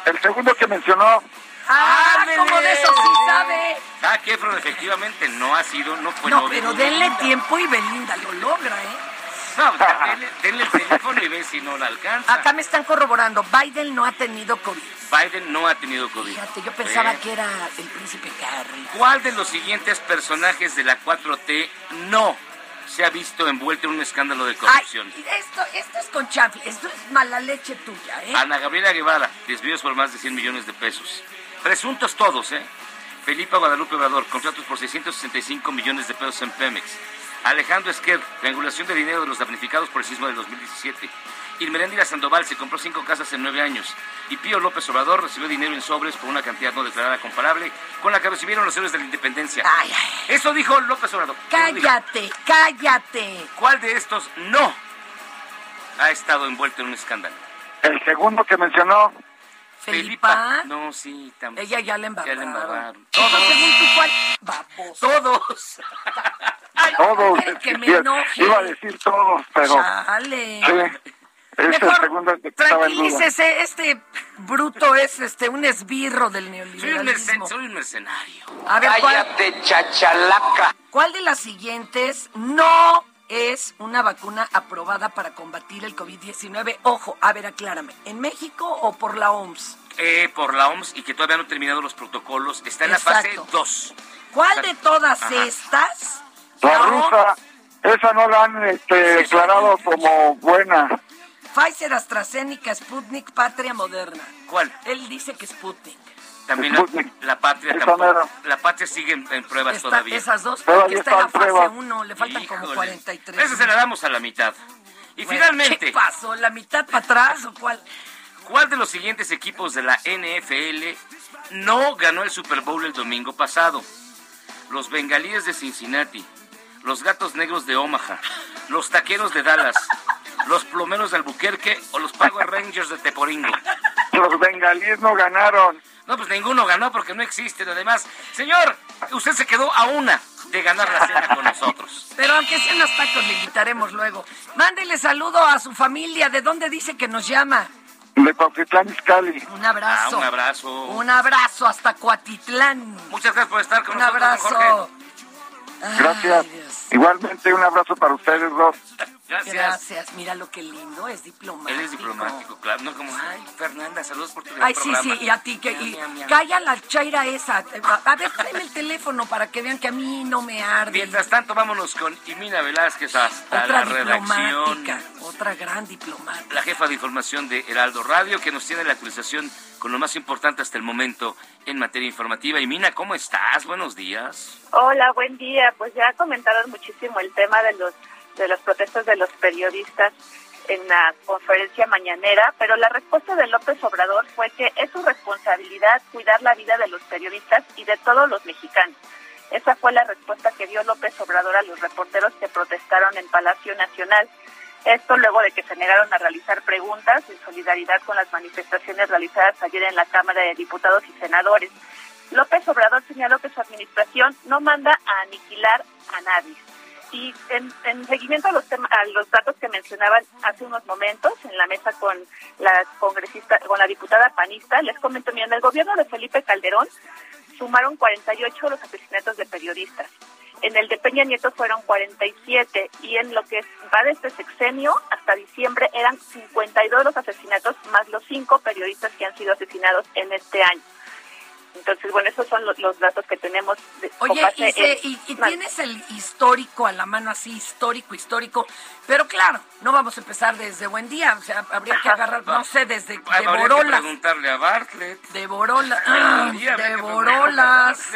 el segundo que mencionó, Ah, como de eso sí sabe. Zac Efron efectivamente no ha sido, no fue No, novio pero de denle tiempo y Belinda lo logra, ¿eh? Denle, denle el teléfono y ve si no la alcanza. Acá me están corroborando, Biden no ha tenido COVID. Biden no ha tenido COVID. Fíjate, yo pensaba Eh, que era el príncipe Harry. ¿Cuál de los siguientes personajes de la 4T no se ha visto envuelto en un escándalo de corrupción? Ay, esto, esto es con chanfle, esto es mala leche tuya, ¿eh? Ana Gabriela Guevara, desvíos por más de 100 millones de pesos. Presuntos todos, ¿eh? Felipa Guadalupe Obrador, contratos por 665 millones de pesos en Pemex. Alejandro Esquer, triangulación de dinero de los damnificados por el sismo del 2017. Irmeréndira Sandoval se compró cinco casas en nueve años. Y Pío López Obrador recibió dinero en sobres por una cantidad no declarada comparable con la que recibieron los héroes de la independencia. Ay, ay. Eso dijo López Obrador. Cállate, cállate. ¿Cuál de estos no ha estado envuelto en un escándalo? el segundo que mencionó, Felipa. No, sí, también. Ella ya le Ya embarraron. le embarraron. Todos. Según tú, ¿cuál? Baboso. Todos. Ay, todos, que me iba- enoje. iba a decir todos, pero Chale. sí, Mejor que tranquilícese, este bruto es este un esbirro del neoliberalismo. soy un mercenario. A ver, ¿cuál, chachalaca. ¿cuál de las siguientes no es una vacuna aprobada para combatir el COVID-19? Ojo, a ver, aclárame, ¿en México o por la OMS? Eh, por la OMS y que todavía no han terminado los protocolos. Está en la fase 2. ¿Cuál de todas Ajá. estas? La no? rusa, esa no la han este, declarado como buena. Pfizer, AstraZeneca, Sputnik, Patria Moderna. ¿Cuál? Él dice que Sputnik. También la, Sputnik. la patria tampoco-. La patria sigue en, en pruebas Está- todavía. esas dos, porque está en la fase. 1, le faltan como Híjole. 43. Esa se la damos a la mitad. Y Bueno, finalmente, ¿Qué pasó? ¿La mitad para atrás o cuál? ¿cuál de los siguientes equipos de la NFL no ganó el Super Bowl el domingo pasado? Los Bengalíes de Cincinnati, los Gatos Negros de Omaha, los Taqueros de Dallas, los Plomeros de Albuquerque o los Power Rangers de Teporingo. Los bengalíes no ganaron. No, pues ninguno ganó porque no existen. Además, señor, usted se quedó a una de ganar la cena con nosotros. Pero aunque sean los tacos, le invitaremos luego. Mándele saludo a su familia. ¿De dónde dice que nos llama? De Cuautitlán Izcalli. Un abrazo. Ah, un abrazo. Un abrazo hasta Coatitlán. Muchas gracias por estar con Un nosotros, don abrazo. Jorge. Gracias. Igualmente un abrazo para ustedes dos. Gracias. Gracias. Mira lo que lindo, es diplomático. Él es diplomático, claro. No como, ay, Fernanda, saludos por tu Ay, sí, programa. sí, y a ti que... Y, miau. calla la chaira esa. A ver, tráeme el teléfono para que vean que a mí no me arde. Mientras tanto, vámonos con Imina Velázquez hasta Otra la redacción. diplomática, otra gran diplomática. La jefa de información de Heraldo Radio, que nos tiene la actualización con lo más importante hasta el momento en materia informativa. Imina, ¿cómo estás? Buenos días. Hola, buen día. Pues ya comentaron muchísimo el tema de los de las protestas de los periodistas en la conferencia mañanera, pero la respuesta de López Obrador fue que es su responsabilidad cuidar la vida de los periodistas y de todos los mexicanos. Esa fue la respuesta que dio López Obrador a los reporteros que protestaron en Palacio Nacional. Esto luego de que se negaron a realizar preguntas en solidaridad con las manifestaciones realizadas ayer en la Cámara de Diputados y Senadores. López Obrador señaló que su administración no manda a aniquilar a nadie. Y en, en seguimiento a los, tema- a los datos que mencionaban hace unos momentos en la mesa con la congresista, con la diputada panista, les comento, miren, el gobierno de Felipe Calderón sumaron 48 los asesinatos de periodistas. En el de Peña Nieto fueron 47 y en lo que va de este sexenio hasta diciembre eran 52 los asesinatos más los cinco periodistas que han sido asesinados en este año. Entonces, bueno, esos son los, los datos que tenemos. de- Oye, y, se- en- y- y tienes el histórico a la mano así, histórico, histórico. Pero claro, no vamos a empezar desde buen día. O sea, habría que agarrar, no sé, desde de Habría que Borolas. preguntarle a Bartlett. De Borolas. De Borolas.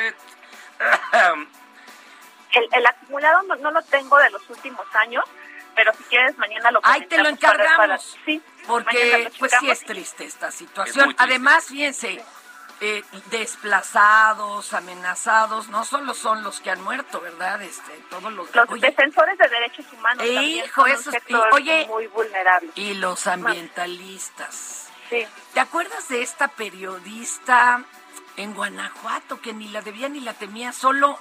El, el acumulado no, no lo tengo de los últimos años, pero si quieres mañana lo Ahí te lo para- encargamos. para- sí, Porque, lo pues sí es triste esta Es situación. triste. Además, fíjense, eh, desplazados, amenazados, no solo son los que han muerto, ¿verdad? Este, todos los... Los Oye, defensores de derechos humanos también Hijo, son esos- y- oye, muy vulnerable. Y los ambientalistas. Sí. ¿Te acuerdas de esta periodista en Guanajuato que ni la debía ni la temía? Solo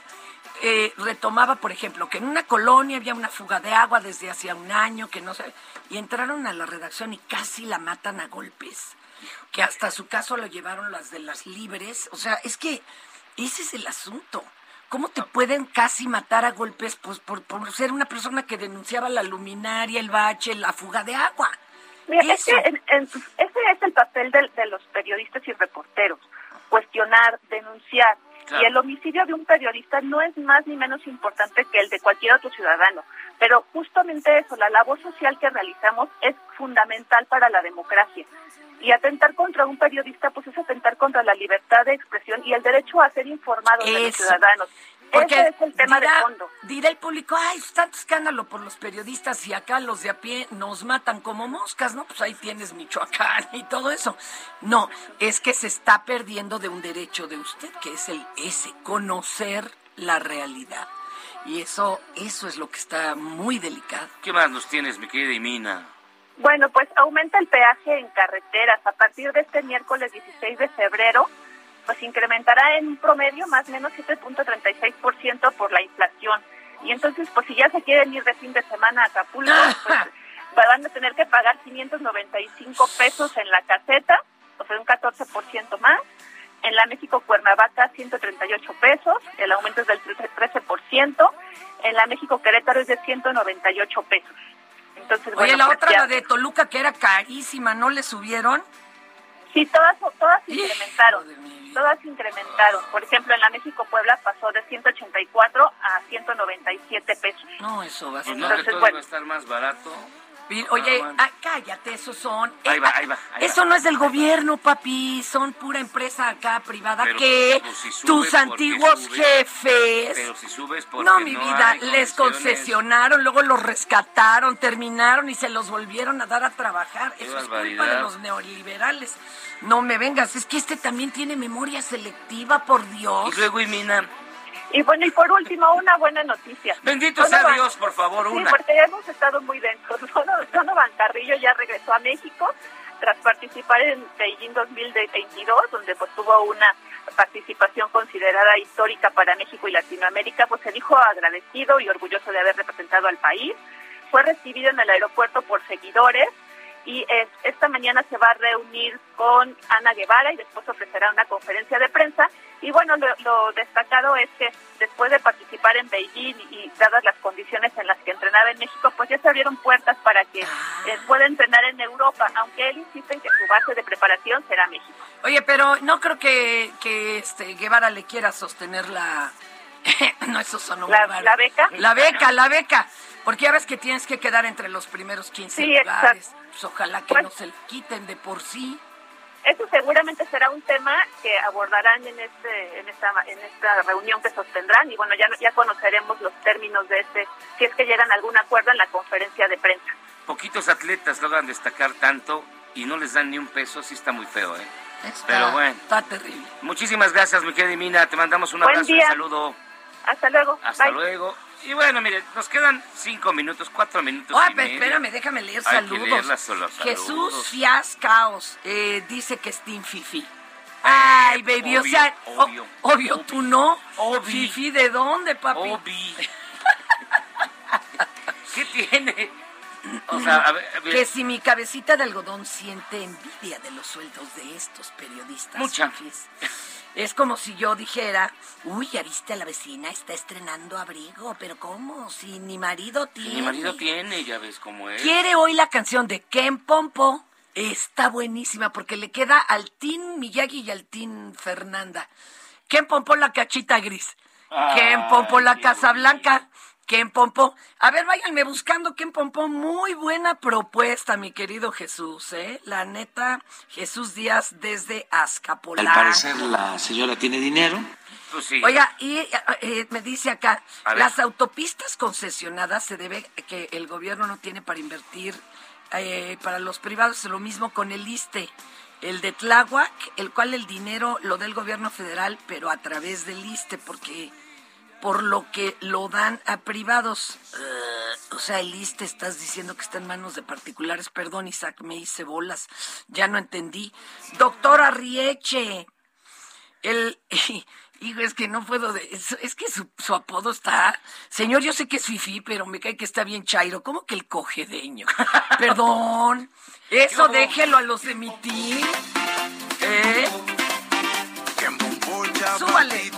eh, retomaba, por ejemplo, que en una colonia había una fuga de agua desde hacía un año, que no sé, y entraron a la redacción y casi la matan a golpes. Que hasta su caso lo llevaron las de las libres. O sea, es que ese es el asunto. ¿Cómo te pueden casi matar a golpes pues, por, por ser una persona que denunciaba la luminaria, el bache, la fuga de agua? Mira, es Eso. que en- en- ese es el papel del- de, los periodistas y reporteros, cuestionar, denunciar. Claro. Y el homicidio de un periodista no es más ni menos importante que el de cualquier otro ciudadano. Pero justamente eso, la labor social que realizamos es fundamental para la democracia. Y atentar contra un periodista, pues es atentar contra la libertad de expresión y el derecho a ser informados de los ciudadanos. Porque Ese es el tema dirá, de fondo. Dirá el público, ay, es tanto escándalo por los periodistas y acá los de a pie nos matan como moscas, ¿no? Pues ahí tienes Michoacán y todo eso. No, es que se está perdiendo de un derecho de usted, que es el ese, conocer la realidad. Y eso, eso es lo que está muy delicado. ¿Qué más nos tienes, mi querida Imina? Bueno, pues aumenta el peaje en carreteras. A partir de este miércoles 16 de febrero, pues incrementará en un promedio más o menos 7.36% por la inflación. Y entonces, pues si ya se quieren ir de fin de semana a Acapulco, pues van a tener que pagar 595 pesos en la caseta, o sea, un 14% más. En la México Cuernavaca, 138 pesos, el aumento es del 13%. En la México Querétaro es de 198 pesos. Entonces, Oye, bueno, la pues otra, ya- la de Toluca, que era carísima, ¿no le subieron? Sí, todas, todas incrementaron. Todas incrementaron. Por ejemplo, en la México Puebla pasó de 184 a 197 pesos. No, eso va a Pues ser... no, que Entonces, todo bueno. va a estar más barato. Y, Oye, ah, cállate, esos son. Ahí eh, va, ah, ahí va, ahí Eso va. no es del gobierno, papi. Son pura empresa acá privada Pero, que pues, si tus antiguos subes. jefes. Pero si subes porque No, mi vida, les concesionaron, luego los rescataron, terminaron y se los volvieron a dar a trabajar. Qué Eso es culpa de los neoliberales. No me vengas, es que este también tiene memoria selectiva, por Dios. Y luego, Imina, Y bueno, y por último, una buena noticia. bendito sea Dios, por favor, Sí, una. porque ya hemos estado muy. Dono- Donovan Carrillo ya regresó a México tras participar en Beijing 2022, donde pues tuvo una participación considerada histórica para México y Latinoamérica, pues se dijo agradecido y orgulloso de haber representado al país. Fue recibido en el aeropuerto por seguidores y es- esta mañana se va a reunir con Ana Guevara y después ofrecerá una conferencia de prensa. Y bueno, lo, lo destacado es que después de participar en Beijing y dadas las condiciones en las que entrenaba en México, pues ya se abrieron puertas para que eh, pueda entrenar en Europa, aunque él insiste en que su base de preparación será México. Oye, pero no creo que, que este Guevara le quiera sostener la... no, eso sonó muy ¿La- mal. la beca? La beca, la beca. Porque ya ves que tienes que quedar entre los primeros 15 Sí, lugares. exacto. Pues ojalá que Pues- no se le quiten de por sí. Eso seguramente será un tema que abordarán en este en esta en esta reunión que sostendrán y bueno ya ya conoceremos los términos de este si es que llegan a algún acuerdo en la conferencia de prensa. Poquitos atletas logran destacar tanto y no les dan ni un peso, sí está muy feo, ¿eh? Está, Pero bueno. Está terrible. Muchísimas gracias, mi querida Mina. Te mandamos un Buen abrazo y un saludo. Hasta luego. Hasta Bye. luego. Y bueno, mire, nos quedan cinco minutos, cuatro minutos. Oye, y pero espérame, déjame leer Hay que saludos. leerlas, Jesús. Fias Caos eh, dice que es Team Fifi. Ay, baby, o obvio, sea, o- obvio, obvio, tú no. Obvio. Fifi, ¿de dónde, papi? Obi. ¿Qué tiene? O sea, a ver, a ver. Que si mi cabecita de algodón siente envidia de los sueldos de estos periodistas. Mucha. fifis. Es como si yo dijera, uy, ya viste a la vecina, está estrenando abrigo, pero ¿cómo? Si mi marido tiene. Mi marido tiene, ya ves cómo es. Quiere hoy la canción de Ken Pompo. Está buenísima porque le queda al Team Miyagi y al Team Fernanda. Ken Pompo la cachita gris. Ken Pompo la Casa Blanca. Ken Pompo. A ver, váyanme buscando Ken Pompo. Muy buena propuesta, mi querido Jesús, ¿eh? La neta, Jesús Díaz desde Al Azcapotzalco. parecer la señora tiene dinero. Pues sí. Oiga, y eh, eh, me dice acá, las autopistas concesionadas se debe que el gobierno no tiene para invertir eh, para los privados, lo mismo con el ISTE, el de Tláhuac, el cual el dinero lo da el gobierno federal, pero a través del ISTE, porque por lo que lo dan a privados. Eh, o sea, el ISTE estás diciendo que está en manos de particulares. Perdón, Isaac, me hice bolas. Ya no entendí. Doctora Rieche, el... Hijo, es que no puedo... de- es, es que su, su apodo está... Señor, yo sé que es fifí, pero me cae que está bien chairo. ¿Cómo que el cogedeño? Perdón. Eso déjelo a los de mi team. ¿Eh? Súbale.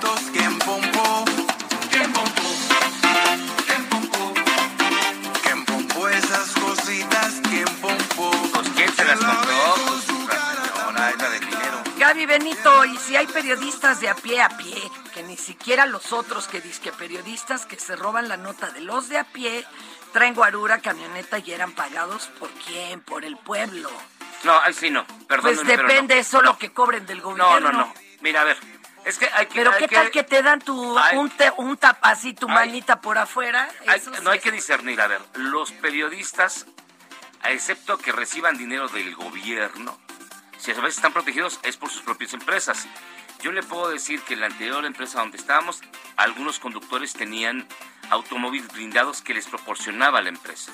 Las pues la dinero. Gaby Benito, y si hay periodistas de a pie a pie, que ni siquiera los otros que disque periodistas que se roban la nota de los de a pie, traen guarura, camioneta y eran pagados por quién, por el pueblo. No, ahí sí no, perdón. Pues depende, eso lo que cobren del No, gobierno. no, no. Mira, a ver, es que hay que... Pero hay qué tal que te dan tu, un, te- un tap así, tu Ay. manita por afuera. hay- no hay que discernir, a ver, los periodistas, excepto que reciban dinero del gobierno, si a veces están protegidos es por sus propias empresas. Yo le puedo decir que en la anterior empresa donde estábamos, algunos conductores tenían automóviles blindados que les proporcionaba la empresa.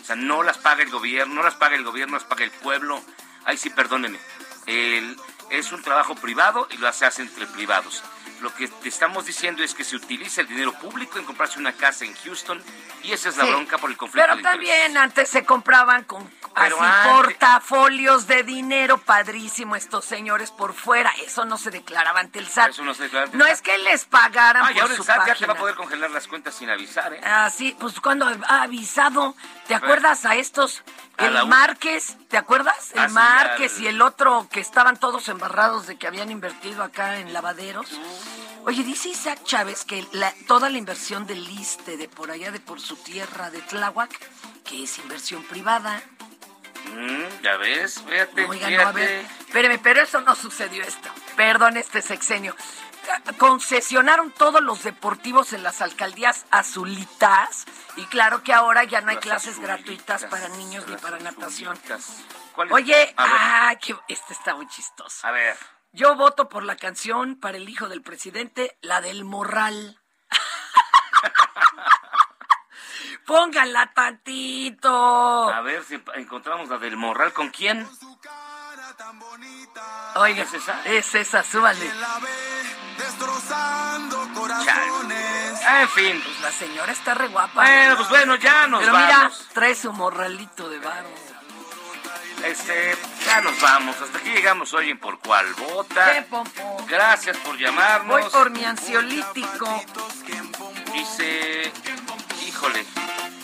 O sea, no las paga el gobierno, no las paga el gobierno, las paga el pueblo. Ahí sí, perdónenme. El- es un trabajo privado y lo hace entre privados. Lo que te estamos diciendo es que se utiliza el dinero público en comprarse una casa en Houston y esa es la Sí. bronca por el conflicto Pero de también antes se compraban con así antes- portafolios de dinero padrísimo estos señores por fuera. Eso no se declaraba ante el SAT. Eso no se declara ante el No es que les pagaran Ah, y por ahora su el SAT ya te va a poder congelar las cuentas sin avisar, ¿eh? Ah, sí, pues cuando ha avisado, ¿te Bueno. acuerdas a estos? El una. Márquez, ¿te acuerdas? El Ah, sí, Márquez al- y el otro que estaban todos embarrados de que habían invertido acá en lavaderos. Oye, dice Isaac Chávez que la- toda la inversión del ISTE de por allá de por su tierra de Tláhuac, que es inversión privada. Mm, ya ves, fíjate, Oiga, no, a ver, espéreme, pero eso no sucedió esto. Perdón, este sexenio. Concesionaron todos los deportivos en las alcaldías azulitas y claro que ahora ya no hay Las clases azulitas, gratuitas para niños ni para natación. Oye, ah, que este está muy chistoso. A ver. Yo voto por la canción para el hijo del presidente, la del morral. Pónganla tantito. A ver si encontramos la del morral. ¿Con quién? Oiga, ¿Es esa? es esa, súbale. Chale. Ah, en fin. Pues la señora está re guapa. Bueno, pues bueno, ya nos Pero vamos. mira, trae su morralito de barro. Este, ya nos vamos. Hasta aquí llegamos hoy en Por Vota. ¿Qué, Pompo? Gracias por llamarnos. Voy por mi ansiolítico. Dice, híjole,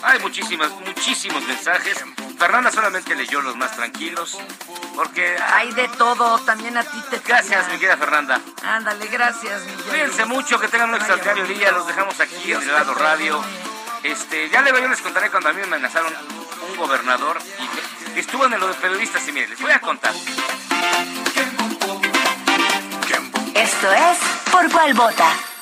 hay muchísimas, muchísimos mensajes. Fernanda solamente leyó los más tranquilos, porque... Hay de todo, también a ti te Gracias, mi querida Fernanda. Ándale, gracias, mi Cuídense mucho, que tengan un extraordinario día. Los dejamos aquí en el lado radio. Este, ya luego yo les contaré cuando a mí me amenazaron un gobernador y estuvo en lo de periodistas y miren, les voy a contar. Esto es Por Cuál Vota.